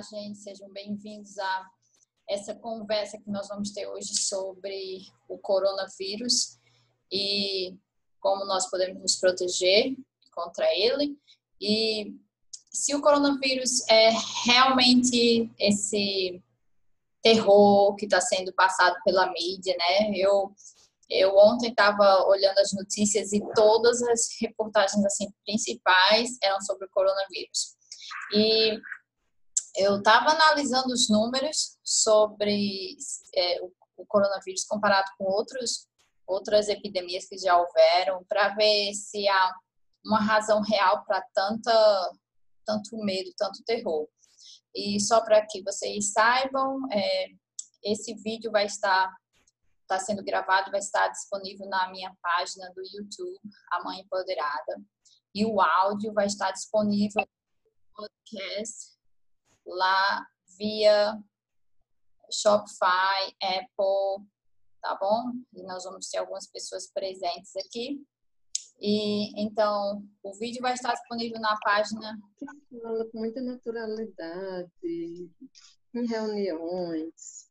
Olá, gente, sejam bem-vindos a essa conversa que nós vamos ter hoje sobre o coronavírus e como nós podemos nos proteger contra ele. E se o coronavírus é realmente esse terror que está sendo passado pela mídia, né? Eu eu ontem estava olhando as notícias e todas as reportagens assim principais eram sobre o coronavírus. E eu estava analisando os números sobre é, o, coronavírus comparado com outros, outras epidemias que já houveram, para ver se há uma razão real para tanta tanto medo, tanto terror. E só para que vocês saibam, é, esse vídeo vai estar está sendo gravado, vai estar disponível na minha página do YouTube, A Mãe Empoderada. E o áudio vai estar disponível no podcast lá via Shopify, Apple, tá bom? E nós vamos ter algumas pessoas presentes aqui. E então, o vídeo vai estar disponível na página. Fala com muita naturalidade, em reuniões.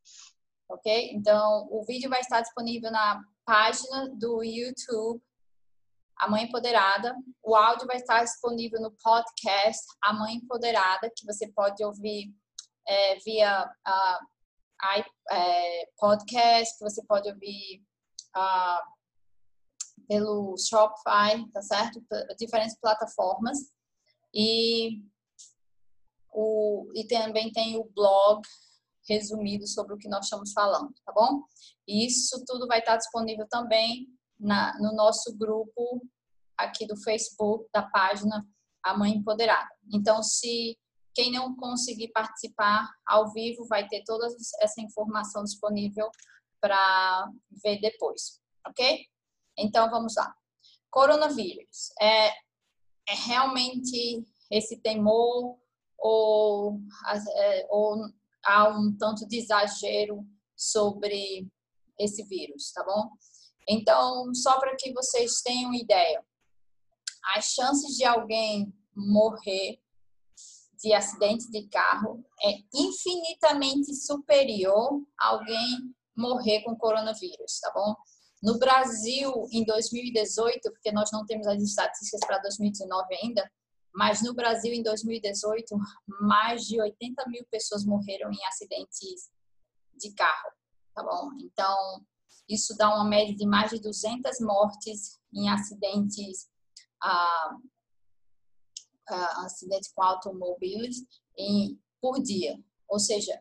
Ok? Então, o vídeo vai estar disponível na página do YouTube A Mãe Empoderada. O áudio vai estar disponível no podcast A Mãe Empoderada, que você pode ouvir é, via uh, é, podcast, que você pode ouvir. Pelo Shopify, tá certo? Diferentes plataformas. E, o, e também tem o blog resumido sobre o que nós estamos falando, tá bom? E isso tudo vai estar disponível também na, no nosso grupo aqui do Facebook, da página A Mãe Empoderada. Então, se quem não conseguir participar ao vivo, vai ter toda essa informação disponível para ver depois, ok? Então, vamos lá. Coronavírus. É, é realmente esse temor ou, é, ou há um tanto de exagero sobre esse vírus, tá bom? Então, só para que vocês tenham ideia, as chances de alguém morrer de acidente de carro é infinitamente superior a alguém morrer com coronavírus, tá bom? No Brasil, em 2018, porque nós não temos as estatísticas para 2019 ainda, mas no Brasil, em 2018, mais de 80 mil pessoas morreram em acidentes de carro, tá bom? Então, isso dá uma média de mais de 200 mortes em acidentes, ah, ah, acidentes com automóveis em, por dia. Ou seja,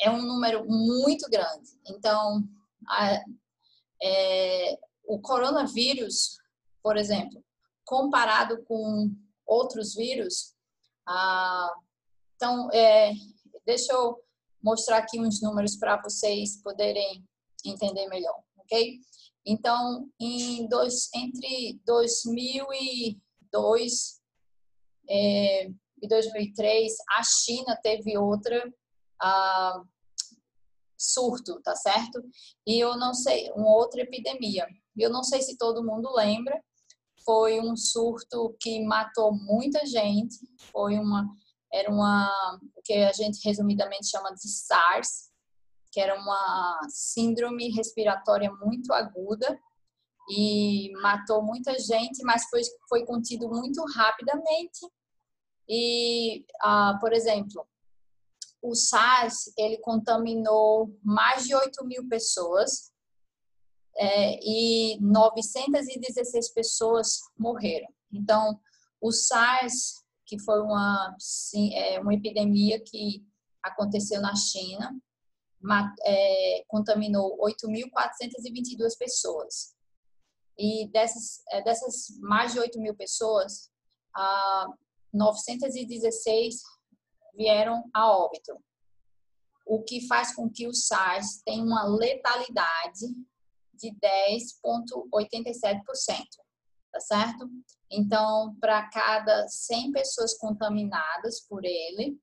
é um número muito grande. Então, a, é, o coronavírus, por exemplo, comparado com outros vírus, ah, então, é, deixa eu mostrar aqui uns números para vocês poderem entender melhor, ok? Então, em dois, entre 2002 é, e 2003, a China teve outra ah, surto, tá certo? E eu não sei, uma outra epidemia. Eu não sei se todo mundo lembra, foi um surto que matou muita gente, foi uma era uma o que a gente resumidamente chama de SARS, que era uma síndrome respiratória muito aguda e matou muita gente, mas foi foi contido muito rapidamente. E, ah, por exemplo, o SARS ele contaminou mais de 8 mil pessoas é, e 916 pessoas morreram. Então, o SARS, que foi uma, sim, é, uma epidemia que aconteceu na China, é, contaminou 8.422 pessoas. E dessas, é, dessas mais de 8 mil pessoas, ah, 916 vieram a óbito, o que faz com que o SARS tenha uma letalidade de 10,87%, tá certo? Então, para cada 100 pessoas contaminadas por ele,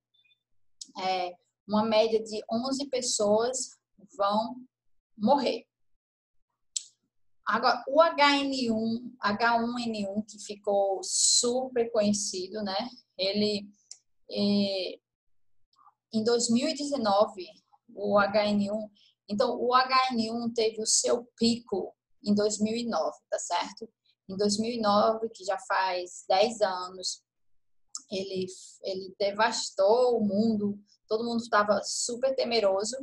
é, uma média de 11 pessoas vão morrer. Agora, o HN1, H1N1, que ficou super conhecido, né? Ele é, em 2019, o HN1, então o HN1 teve o seu pico em 2009, tá certo? Em 2009, que já faz 10 anos, ele, ele devastou o mundo, todo mundo estava super temeroso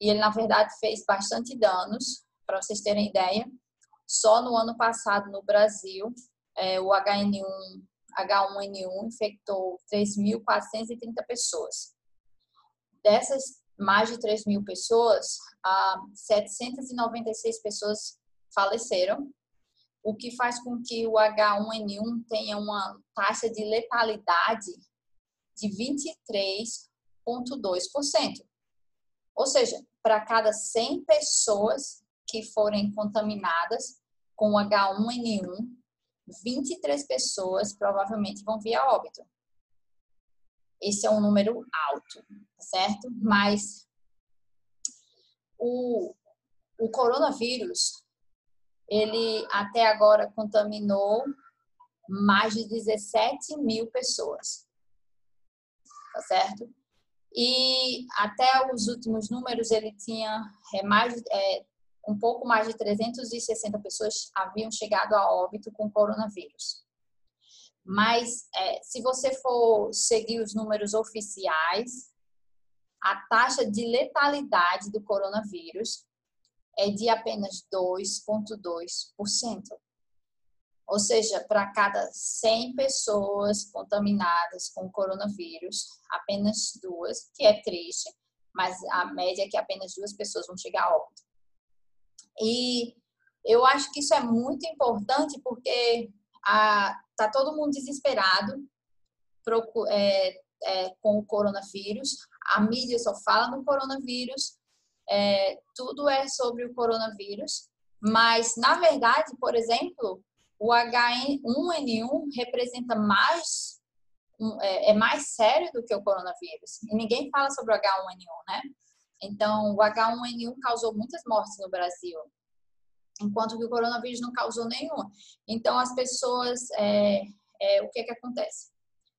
e ele, na verdade, fez bastante danos, para vocês terem ideia. Só no ano passado, no Brasil, é, o HN1, H1N1 infectou 3.430 pessoas. Dessas mais de 3 mil pessoas, 796 pessoas faleceram, o que faz com que o H1N1 tenha uma taxa de letalidade de 23,2%. Ou seja, para cada 100 pessoas que forem contaminadas com o H1N1, 23 pessoas provavelmente vão vir a óbito. Esse é um número alto, certo? Mas o, o coronavírus, ele até agora contaminou mais de 17 mil pessoas, tá certo? E até os últimos números ele tinha é, mais, é, um pouco mais de 360 pessoas haviam chegado a óbito com coronavírus. Mas é, se você for seguir os números oficiais, a taxa de letalidade do coronavírus é de apenas 2,2%. Ou seja, para cada 100 pessoas contaminadas com coronavírus, apenas duas, que é triste, mas a média é que apenas duas pessoas vão chegar a óbito. E eu acho que isso é muito importante porque a, tá todo mundo desesperado é, é, com o coronavírus. A mídia só fala no coronavírus, é, tudo é sobre o coronavírus. Mas, na verdade, por exemplo, o H1N1 representa mais, é, é mais sério do que o coronavírus. E ninguém fala sobre o H1N1, né? Então, o H1N1 causou muitas mortes no Brasil, enquanto que o coronavírus não causou nenhuma. Então, as pessoas, é, é, o que que acontece?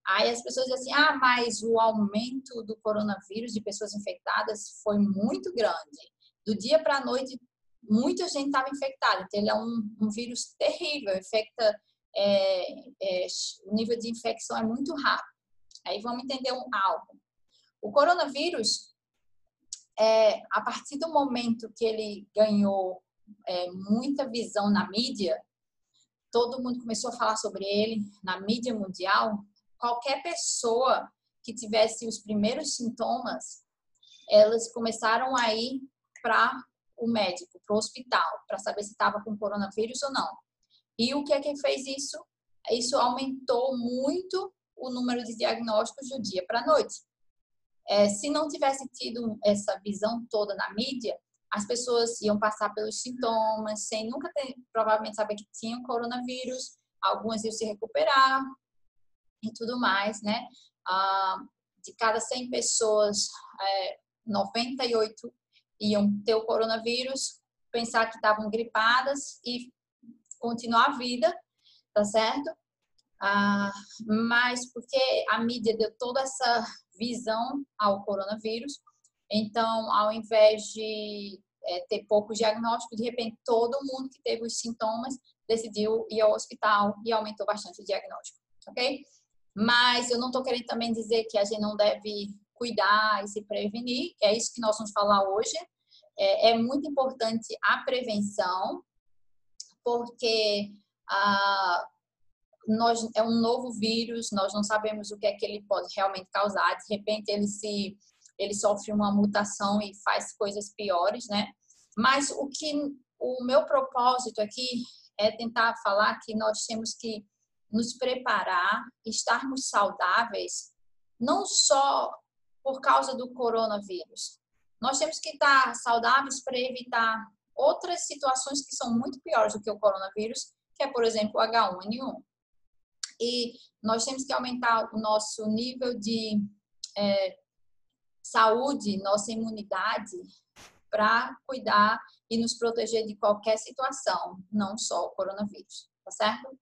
Aí as pessoas dizem assim, ah, mas o aumento do coronavírus de pessoas infectadas foi muito grande. Do dia para a noite, muita gente estava infectada. Então, ele é um, um vírus terrível, infecta, é, é, o nível de infecção é muito rápido. Aí vamos entender um, algo. O coronavírus, é, a partir do momento que ele ganhou é, muita visão na mídia, todo mundo começou a falar sobre ele na mídia mundial. Qualquer pessoa que tivesse os primeiros sintomas, elas começaram a ir para o médico, para o hospital, para saber se estava com coronavírus ou não. E o que é que fez isso? Isso aumentou muito o número de diagnósticos do dia para a noite. É, se não tivesse tido essa visão toda na mídia, as pessoas iam passar pelos sintomas sem nunca ter, provavelmente saber que tinham coronavírus, algumas iam se recuperar e tudo mais, né? Ah, de cada 100 pessoas, é, 98 iam ter o coronavírus, pensar que estavam gripadas e continuar a vida, tá certo? Ah, mas porque a mídia deu toda essa visão ao coronavírus. Então, ao invés de é, ter pouco diagnóstico, de repente todo mundo que teve os sintomas decidiu ir ao hospital e aumentou bastante o diagnóstico, ok? Mas eu não estou querendo também dizer que a gente não deve cuidar e se prevenir, é isso que nós vamos falar hoje. É, é muito importante a prevenção, porque ah, nós, é um novo vírus, nós não sabemos o que é que ele pode realmente causar. De repente, ele se ele sofre uma mutação e faz coisas piores, né? Mas o que o meu propósito aqui é tentar falar que nós temos que nos preparar, estarmos saudáveis, não só por causa do coronavírus. Nós temos que estar saudáveis para evitar outras situações que são muito piores do que o coronavírus, que é, por exemplo, o H1N1 e nós temos que aumentar o nosso nível de é, saúde, nossa imunidade, para cuidar e nos proteger de qualquer situação, não só o coronavírus, tá certo?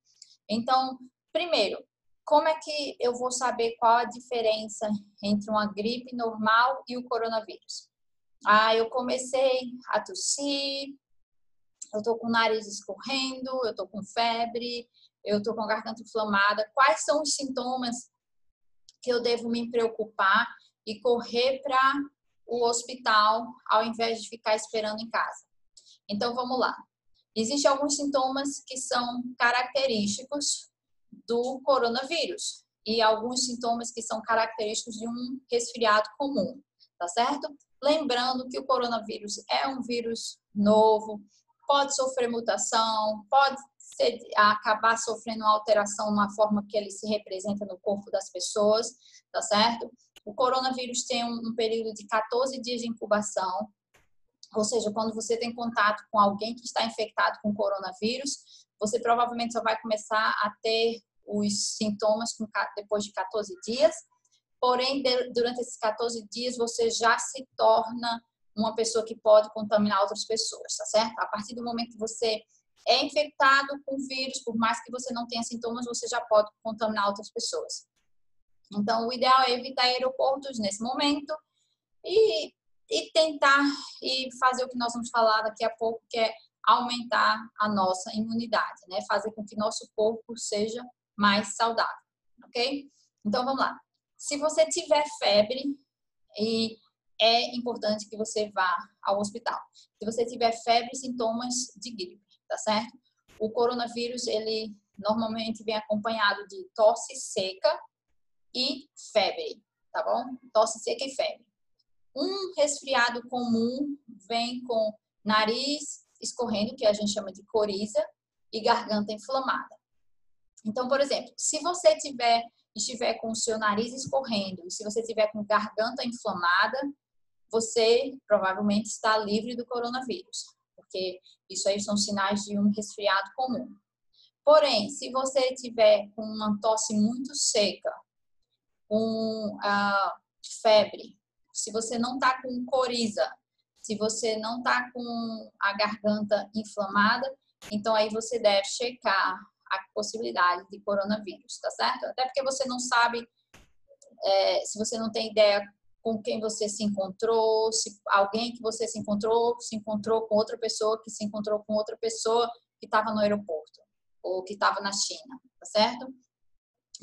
Então, primeiro, como é que eu vou saber qual a diferença entre uma gripe normal e o coronavírus? Ah, eu comecei a tossir, eu tô com o nariz escorrendo, eu tô com febre, eu tô com a garganta inflamada. Quais são os sintomas que eu devo me preocupar e correr para o hospital ao invés de ficar esperando em casa? Então vamos lá. Existem alguns sintomas que são característicos do coronavírus e alguns sintomas que são característicos de um resfriado comum, tá certo? Lembrando que o coronavírus é um vírus novo, pode sofrer mutação, pode ser, acabar sofrendo uma alteração na forma que ele se representa no corpo das pessoas, tá certo? O coronavírus tem um, um período de 14 dias de incubação, ou seja, quando você tem contato com alguém que está infectado com coronavírus, você provavelmente só vai começar a ter os sintomas depois de 14 dias. Porém, durante esses 14 dias, você já se torna uma pessoa que pode contaminar outras pessoas, tá certo? A partir do momento que você é infectado com vírus, por mais que você não tenha sintomas, você já pode contaminar outras pessoas. Então, o ideal é evitar aeroportos nesse momento e, e tentar e fazer o que nós vamos falar daqui a pouco, que é aumentar a nossa imunidade, né? Fazer com que nosso corpo seja mais saudável, ok? Então, vamos lá. Se você tiver febre e é importante que você vá ao hospital. Se você tiver febre sintomas de gripe, tá certo? O coronavírus, ele normalmente vem acompanhado de tosse seca e febre, tá bom? Tosse seca e febre. Um resfriado comum vem com nariz escorrendo, que a gente chama de coriza, e garganta inflamada. Então, por exemplo, se você tiver estiver com o seu nariz escorrendo e se você tiver com garganta inflamada, você provavelmente está livre do coronavírus, porque isso aí são sinais de um resfriado comum. Porém, se você tiver com uma tosse muito seca, com uh, febre, se você não está com coriza, se você não está com a garganta inflamada, então aí você deve checar a possibilidade de coronavírus, tá certo? Até porque você não sabe, é, se você não tem ideia com quem você se encontrou, se alguém que você se encontrou se encontrou com outra pessoa que se encontrou com outra pessoa que estava no aeroporto ou que estava na China, tá certo?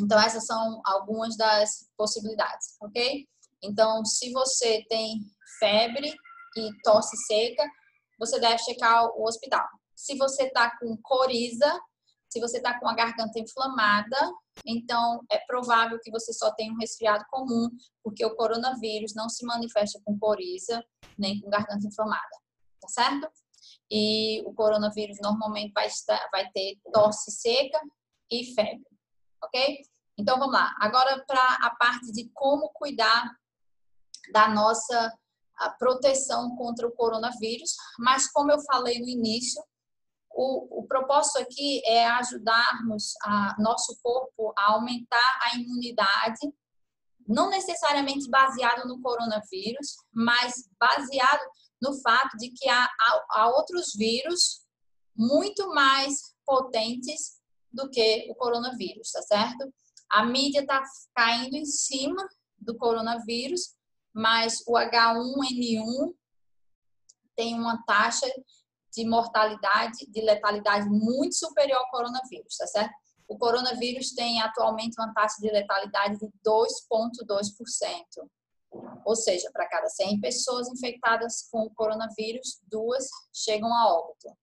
Então essas são algumas das possibilidades, ok? Então se você tem febre e tosse seca, você deve checar o hospital. Se você está com coriza, se você está com a garganta inflamada, então é provável que você só tenha um resfriado comum, porque o coronavírus não se manifesta com coriza nem com garganta inflamada, tá certo? E o coronavírus normalmente vai, estar, vai ter tosse seca e febre, ok? Então vamos lá. Agora para a parte de como cuidar da nossa proteção contra o coronavírus, mas como eu falei no início, o, o propósito aqui é ajudarmos a nosso corpo a aumentar a imunidade, não necessariamente baseado no coronavírus, mas baseado no fato de que há, há, há outros vírus muito mais potentes do que o coronavírus, tá certo? A mídia está caindo em cima do coronavírus, mas o H1N1 tem uma taxa de mortalidade, de letalidade muito superior ao coronavírus, tá certo? O coronavírus tem atualmente uma taxa de letalidade de 2,2%. Ou seja, para cada 100 pessoas infectadas com o coronavírus, duas chegam a óbito.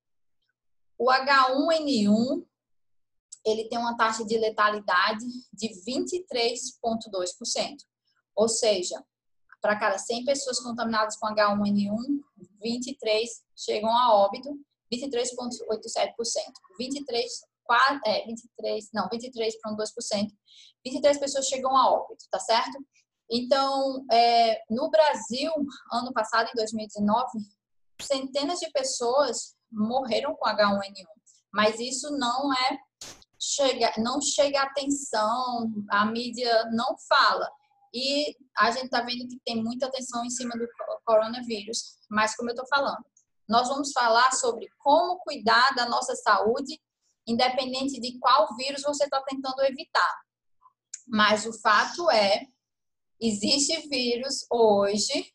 O H1N1, ele tem uma taxa de letalidade de 23,2%. Ou seja, para cada 100 pessoas contaminadas com H1N1, 23 chegam a óbito, 23,87%. 23, é, 23, não, 23,2%. 23 pessoas chegam a óbito, tá certo? Então, é, no Brasil, ano passado, em 2019, centenas de pessoas morreram com H1N1, mas isso não é chega, não chega atenção, a mídia não fala. E a gente está vendo que tem muita atenção em cima do coronavírus, mas como eu estou falando, nós vamos falar sobre como cuidar da nossa saúde, independente de qual vírus você está tentando evitar. Mas o fato é, existe vírus hoje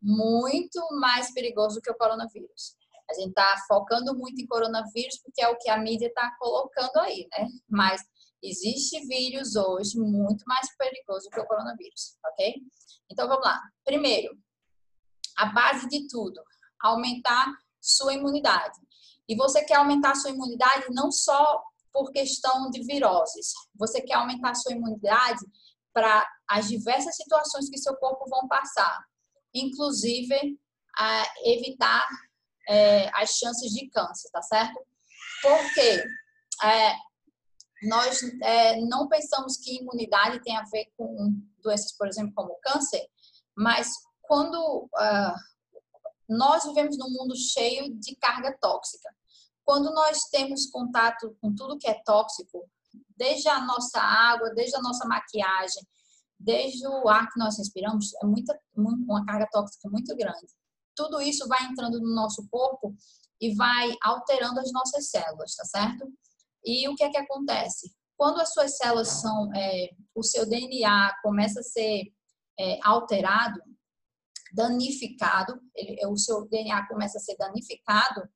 muito mais perigoso que o coronavírus. A gente está focando muito em coronavírus porque é o que a mídia está colocando aí, né? Mas existe vírus hoje muito mais perigoso que o coronavírus, ok? Então vamos lá. Primeiro, a base de tudo, aumentar sua imunidade. E você quer aumentar sua imunidade não só por questão de viroses, você quer aumentar sua imunidade para as diversas situações que seu corpo vão passar, inclusive evitar é, as chances de câncer, tá certo? Porque é, nós é, não pensamos que imunidade tem a ver com doenças, por exemplo, como câncer, mas quando uh, nós vivemos num mundo cheio de carga tóxica, quando nós temos contato com tudo que é tóxico, desde a nossa água, desde a nossa maquiagem, desde o ar que nós respiramos, é muita, uma carga tóxica muito grande. Tudo isso vai entrando no nosso corpo e vai alterando as nossas células, tá certo? E o que é que acontece? Quando as suas células são, é, o seu DNA começa a ser é, alterado, danificado, ele, o seu DNA começa a ser danificado,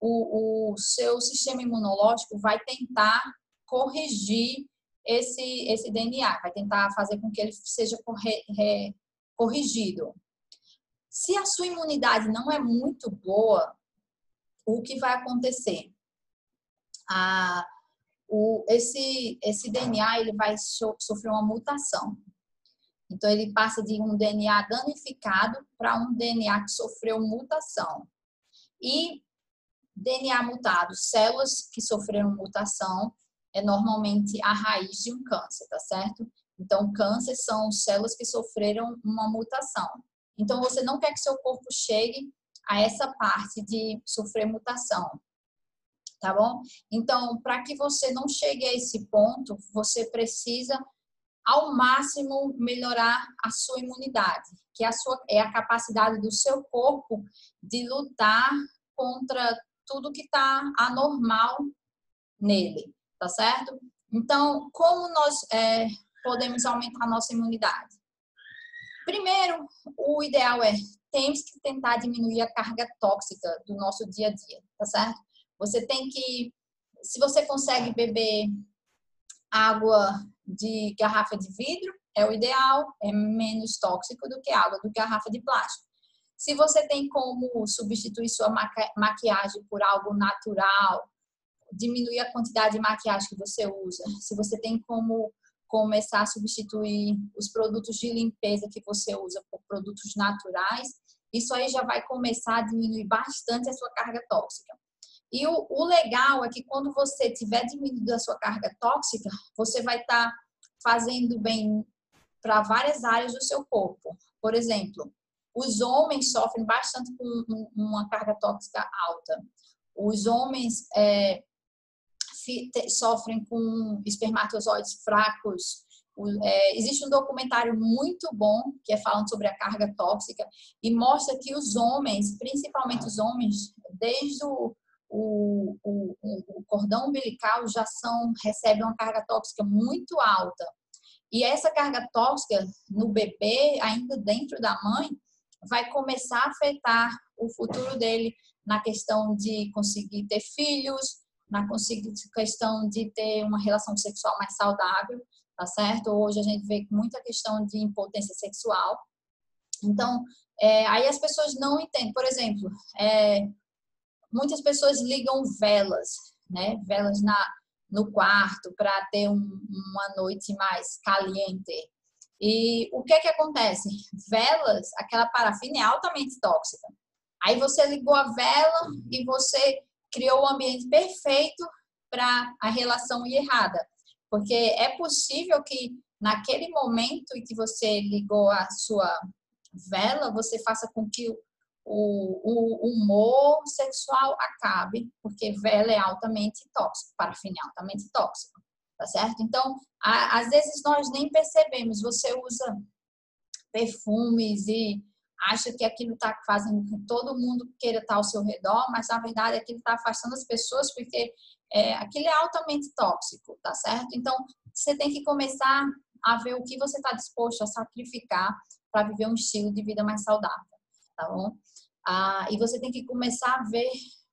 o, o seu sistema imunológico vai tentar corrigir esse, esse DNA, vai tentar fazer com que ele seja corre, re, corrigido. Se a sua imunidade não é muito boa, o que vai acontecer? Ah, o, esse, esse DNA ele vai so, sofrer uma mutação. Então, ele passa de um DNA danificado para um DNA que sofreu mutação. E DNA mutado, células que sofreram mutação, é normalmente a raiz de um câncer, tá certo? Então, câncer são células que sofreram uma mutação. Então, você não quer que seu corpo chegue a essa parte de sofrer mutação, tá bom? Então, para que você não chegue a esse ponto, você precisa ao máximo melhorar a sua imunidade, que é a, sua, é a capacidade do seu corpo de lutar contra tudo que está anormal nele, tá certo? Então, como nós é, podemos aumentar a nossa imunidade? Primeiro, o ideal é temos que tentar diminuir a carga tóxica do nosso dia a dia, tá certo? Você tem que, se você consegue beber água de garrafa de vidro, é o ideal, é menos tóxico do que água de garrafa de plástico. Se você tem como substituir sua maquiagem por algo natural, diminuir a quantidade de maquiagem que você usa. Se você tem como começar a substituir os produtos de limpeza que você usa por produtos naturais, isso aí já vai começar a diminuir bastante a sua carga tóxica. E o, o legal é que quando você tiver diminuído a sua carga tóxica, você vai estar tá fazendo bem para várias áreas do seu corpo. Por exemplo, os homens sofrem bastante com uma carga tóxica alta. Os homens é, sofrem com espermatozoides fracos. É, existe um documentário muito bom que é falando sobre a carga tóxica e mostra que os homens, principalmente os homens, desde o o, o, o cordão umbilical já são, recebe uma carga tóxica muito alta. E essa carga tóxica no bebê, ainda dentro da mãe, vai começar a afetar o futuro dele na questão de conseguir ter filhos, na questão de ter uma relação sexual mais saudável, tá certo? Hoje a gente vê muita questão de impotência sexual. Então, é, aí as pessoas não entendem. Por exemplo, é, muitas pessoas ligam velas, né? Velas na, no quarto para ter um, uma noite mais caliente. E o que é que acontece? Velas, aquela parafina é altamente tóxica. Aí você ligou a vela e você criou o ambiente perfeito para a relação ir errada. Porque é possível que naquele momento em que você ligou a sua vela, você faça com que o, o humor sexual acabe, porque vela é altamente tóxico, parafina é altamente tóxico, tá certo? Então, a, às vezes nós nem percebemos, você usa perfumes e acha que aquilo está fazendo com que todo mundo queira estar ao seu redor, mas na verdade aquilo está afastando as pessoas porque é, aquilo é altamente tóxico, tá certo? Então, você tem que começar a ver o que você está disposto a sacrificar para viver um estilo de vida mais saudável, tá bom? Ah, e você tem que começar a ver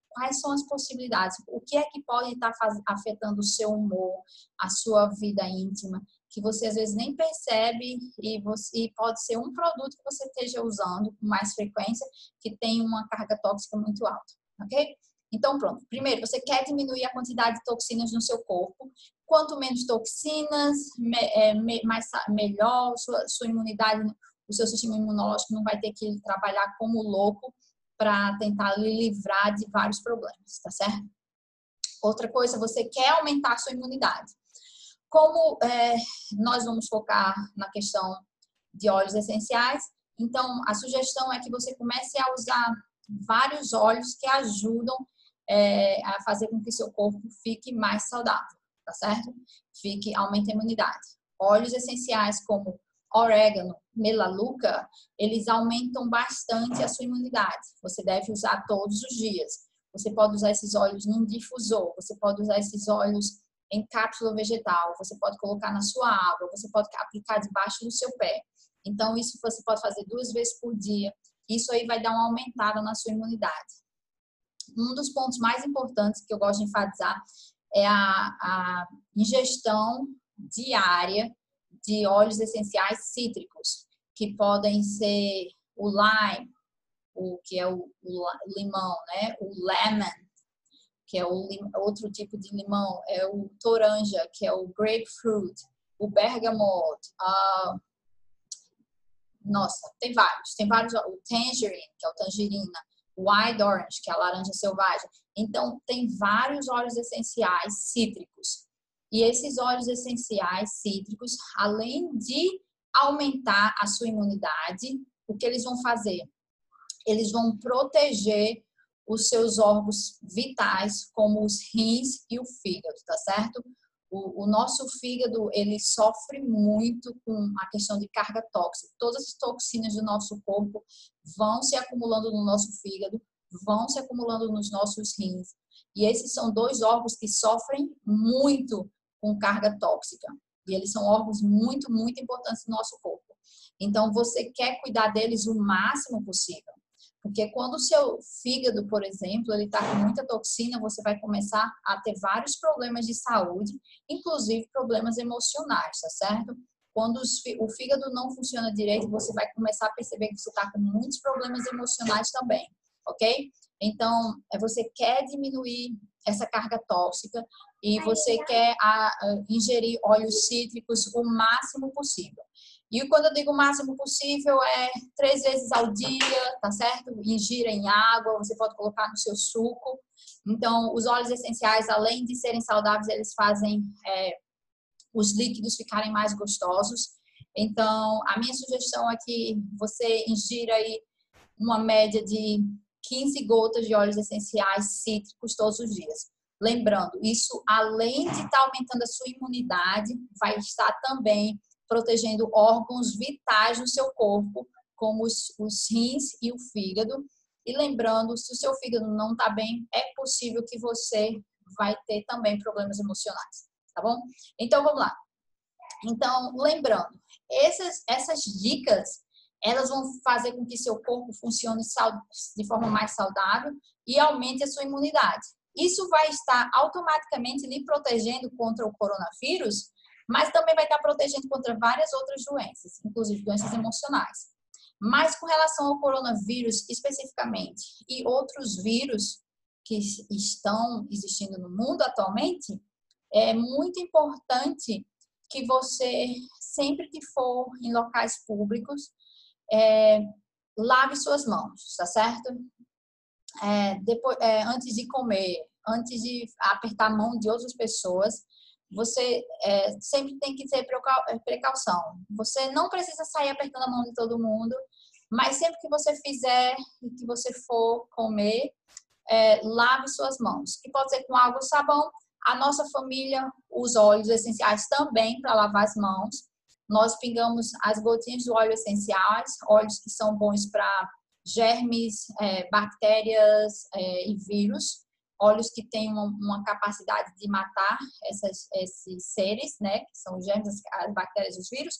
quais são as possibilidades, o que é que pode estar tá afetando o seu humor, a sua vida íntima, que você às vezes nem percebe e, você, e pode ser um produto que você esteja usando com mais frequência que tem uma carga tóxica muito alta, ok? Então, pronto. Primeiro, você quer diminuir a quantidade de toxinas no seu corpo. Quanto menos toxinas, me, é, me, mais, melhor, sua, sua imunidade, o seu sistema imunológico não vai ter que trabalhar como louco para tentar lhe livrar de vários problemas, tá certo? Outra coisa, você quer aumentar a sua imunidade. Como é, nós vamos focar na questão de óleos essenciais, então a sugestão é que você comece a usar vários óleos que ajudam é, a fazer com que seu corpo fique mais saudável, tá certo? Fique, aumente a imunidade. Óleos essenciais como orégano, melaluca, eles aumentam bastante a sua imunidade. Você deve usar todos os dias. Você pode usar esses óleos num difusor, você pode usar esses óleos em cápsula vegetal, você pode colocar na sua água, você pode aplicar debaixo do seu pé. Então, isso você pode fazer duas vezes por dia. Isso aí vai dar uma aumentada na sua imunidade. Um dos pontos mais importantes que eu gosto de enfatizar é a, a ingestão diária de óleos essenciais cítricos, que podem ser o lime, o que é o, o limão, né? O lemon, que é o outro tipo de limão, é o toranja, que é o grapefruit, o bergamot, uh, nossa, tem vários, tem vários, o tangerine, que é o tangerina, o wild orange, que é a laranja selvagem. Então, tem vários óleos essenciais cítricos e esses óleos essenciais cítricos, além de aumentar a sua imunidade, o que eles vão fazer? Eles vão proteger os seus órgãos vitais, como os rins e o fígado, tá certo? O, o, nosso fígado, ele sofre muito com a questão de carga tóxica. Todas as toxinas do nosso corpo vão se acumulando no nosso fígado, vão se acumulando nos nossos rins. E esses são dois órgãos que sofrem muito com carga tóxica. E eles são órgãos muito, muito importantes no nosso corpo. Então, você quer cuidar deles o máximo possível. Porque quando o seu fígado, por exemplo, ele está com muita toxina, você vai começar a ter vários problemas de saúde, inclusive problemas emocionais, tá certo? Quando o fígado não funciona direito, você vai começar a perceber que você está com muitos problemas emocionais também, ok? Então, é, você quer diminuir essa carga tóxica e você quer a, a, ingerir óleos cítricos o máximo possível. E quando eu digo o máximo possível, é três vezes ao dia, tá certo? Ingira em água, você pode colocar no seu suco. Então, os óleos essenciais, além de serem saudáveis, eles fazem é, os líquidos ficarem mais gostosos. Então, a minha sugestão é que você ingira aí uma média de 15 gotas de óleos essenciais cítricos todos os dias. Lembrando, isso além de estar tá aumentando a sua imunidade, vai estar também protegendo órgãos vitais do seu corpo, como os, os rins e o fígado. E lembrando, se o seu fígado não está bem, é possível que você vai ter também problemas emocionais, tá bom? Então, vamos lá. Então, lembrando, essas, essas dicas, elas vão fazer com que seu corpo funcione de forma mais saudável e aumente a sua imunidade. Isso vai estar automaticamente lhe protegendo contra o coronavírus, mas também vai estar protegendo contra várias outras doenças, inclusive doenças emocionais. Mas com relação ao coronavírus especificamente e outros vírus que estão existindo no mundo atualmente, é muito importante que você, sempre que for em locais públicos, é, lave suas mãos, tá certo? é, depois, é, antes de comer, antes de apertar a mão de outras pessoas, você é, sempre tem que ter é, precaução. Você não precisa sair apertando a mão de todo mundo, mas sempre que você fizer e que você for comer, é, lave suas mãos. Que pode ser com água ou sabão. A nossa família usa óleos essenciais também para lavar as mãos. Nós pingamos as gotinhas de óleo essenciais, óleos que são bons para germes, é, bactérias é, e vírus, óleos que têm uma, uma capacidade de matar essas, esses seres, né, que são os germes, as bactérias, os vírus,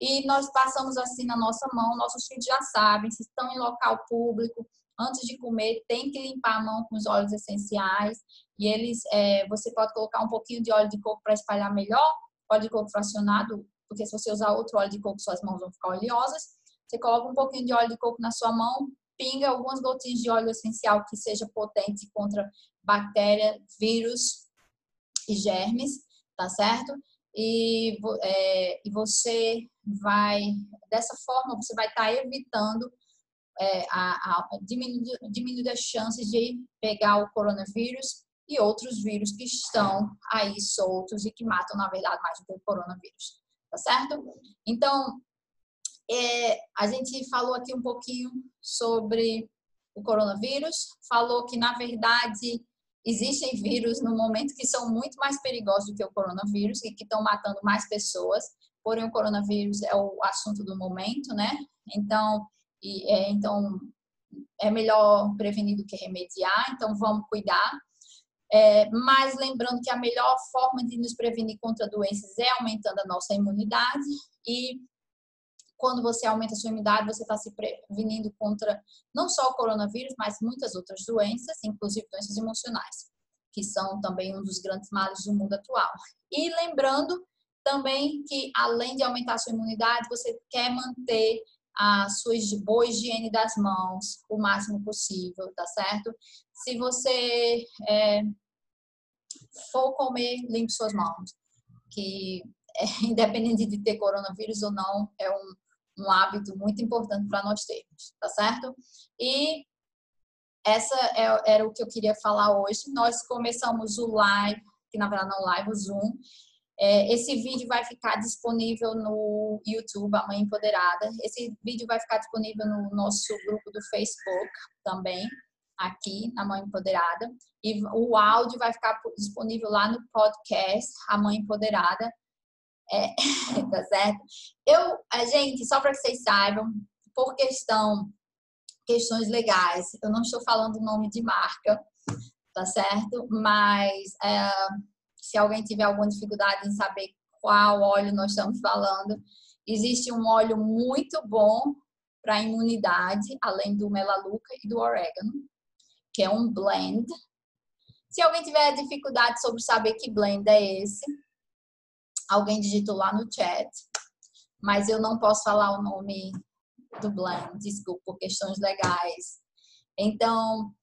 e nós passamos assim na nossa mão, nossos filhos já sabem, se estão em local público, antes de comer, tem que limpar a mão com os óleos essenciais, e eles, é, você pode colocar um pouquinho de óleo de coco para espalhar melhor, óleo de coco fracionado, porque se você usar outro óleo de coco, suas mãos vão ficar oleosas, você coloca um pouquinho de óleo de coco na sua mão, pinga algumas gotinhas de óleo essencial que seja potente contra bactéria, vírus e germes, tá certo? E, é, e você vai, dessa forma, você vai estar tá evitando é, a, a diminuir, diminuir as chances de pegar o coronavírus e outros vírus que estão aí soltos e que matam, na verdade, mais do que o coronavírus, tá certo? Então, é, a gente falou aqui um pouquinho sobre o coronavírus, falou que, na verdade, existem vírus no momento que são muito mais perigosos do que o coronavírus e que estão matando mais pessoas, porém o coronavírus é o assunto do momento, né? Então, e, é, então é melhor prevenir do que remediar, então vamos cuidar. É, mas lembrando que a melhor forma de nos prevenir contra doenças é aumentando a nossa imunidade e quando você aumenta a sua imunidade, você está se prevenindo contra não só o coronavírus, mas muitas outras doenças, inclusive doenças emocionais, que são também um dos grandes males do mundo atual. E lembrando também que, além de aumentar a sua imunidade, você quer manter a sua boa higiene das mãos o máximo possível, tá certo? Se você é, for comer, limpe suas mãos, que é, independente de ter coronavírus ou não, é um, um hábito muito importante para nós termos, tá certo? E essa é, era o que eu queria falar hoje. Nós começamos o live, que na verdade não live, o Zoom. É, esse vídeo vai ficar disponível no YouTube, a Mãe Empoderada. Esse vídeo vai ficar disponível no nosso grupo do Facebook também, aqui na Mãe Empoderada. E o áudio vai ficar disponível lá no podcast, A Mãe Empoderada. É, tá certo? Eu, a gente, só para que vocês saibam, por questão, questões legais, eu não estou falando o nome de marca, tá certo? Mas é, se alguém tiver alguma dificuldade em saber qual óleo nós estamos falando, existe um óleo muito bom para imunidade, além do melaluca e do orégano, que é um blend. Se alguém tiver dificuldade sobre saber que blend é esse, alguém digitou lá no chat, mas eu não posso falar o nome do blend, desculpa, por questões legais. Então,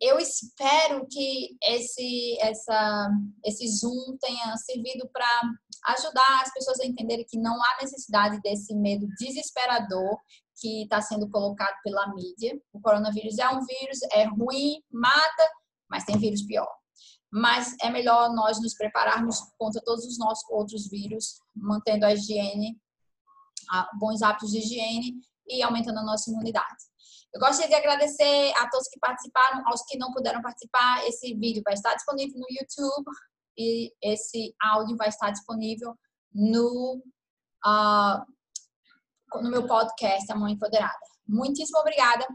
eu espero que esse, essa, esse Zoom tenha servido para ajudar as pessoas a entenderem que não há necessidade desse medo desesperador que está sendo colocado pela mídia. O coronavírus é um vírus, é ruim, mata, mas tem vírus pior mas é melhor nós nos prepararmos contra todos os nossos outros vírus, mantendo a higiene, bons hábitos de higiene e aumentando a nossa imunidade. Eu gostaria de agradecer a todos que participaram, aos que não puderam participar. Esse vídeo vai estar disponível no YouTube e esse áudio vai estar disponível no, uh, no meu podcast, A Mãe Empoderada. Muitíssimo obrigada.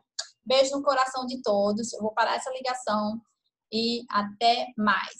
Beijo no coração de todos. Eu vou parar essa ligação e até mais.